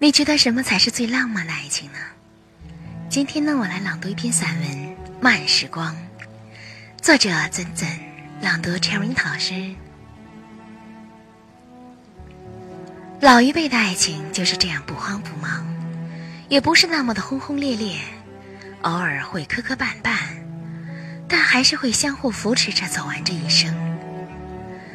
你觉得什么才是最浪漫的爱情呢？今天呢，我来朗读一篇散文《慢时光》，作者曾曾，朗读 Cherry 老师。老一辈的爱情就是这样不慌不忙，也不是那么的轰轰烈烈，偶尔会磕磕绊绊，但还是会相互扶持着走完这一生。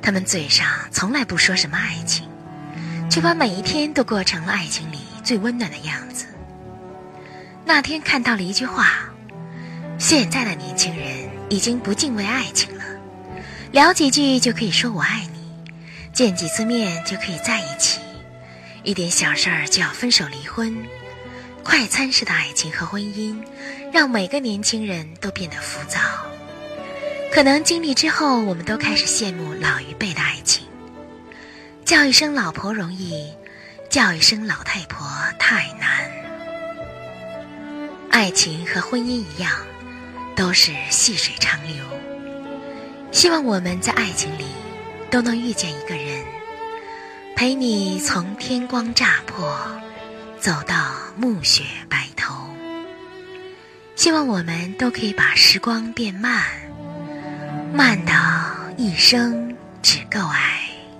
他们嘴上从来不说什么爱情。却把每一天都过成了爱情里最温暖的样子。那天看到了一句话：现在的年轻人已经不敬畏爱情了，聊几句就可以说我爱你，见几次面就可以在一起，一点小事儿就要分手离婚。快餐式的爱情和婚姻，让每个年轻人都变得浮躁。可能经历之后，我们都开始羡慕老一辈的爱情。叫一声老婆容易，叫一声老太婆太难。爱情和婚姻一样，都是细水长流。希望我们在爱情里都能遇见一个人，陪你从天光乍破走到暮雪白头。希望我们都可以把时光变慢，慢到一生只够爱。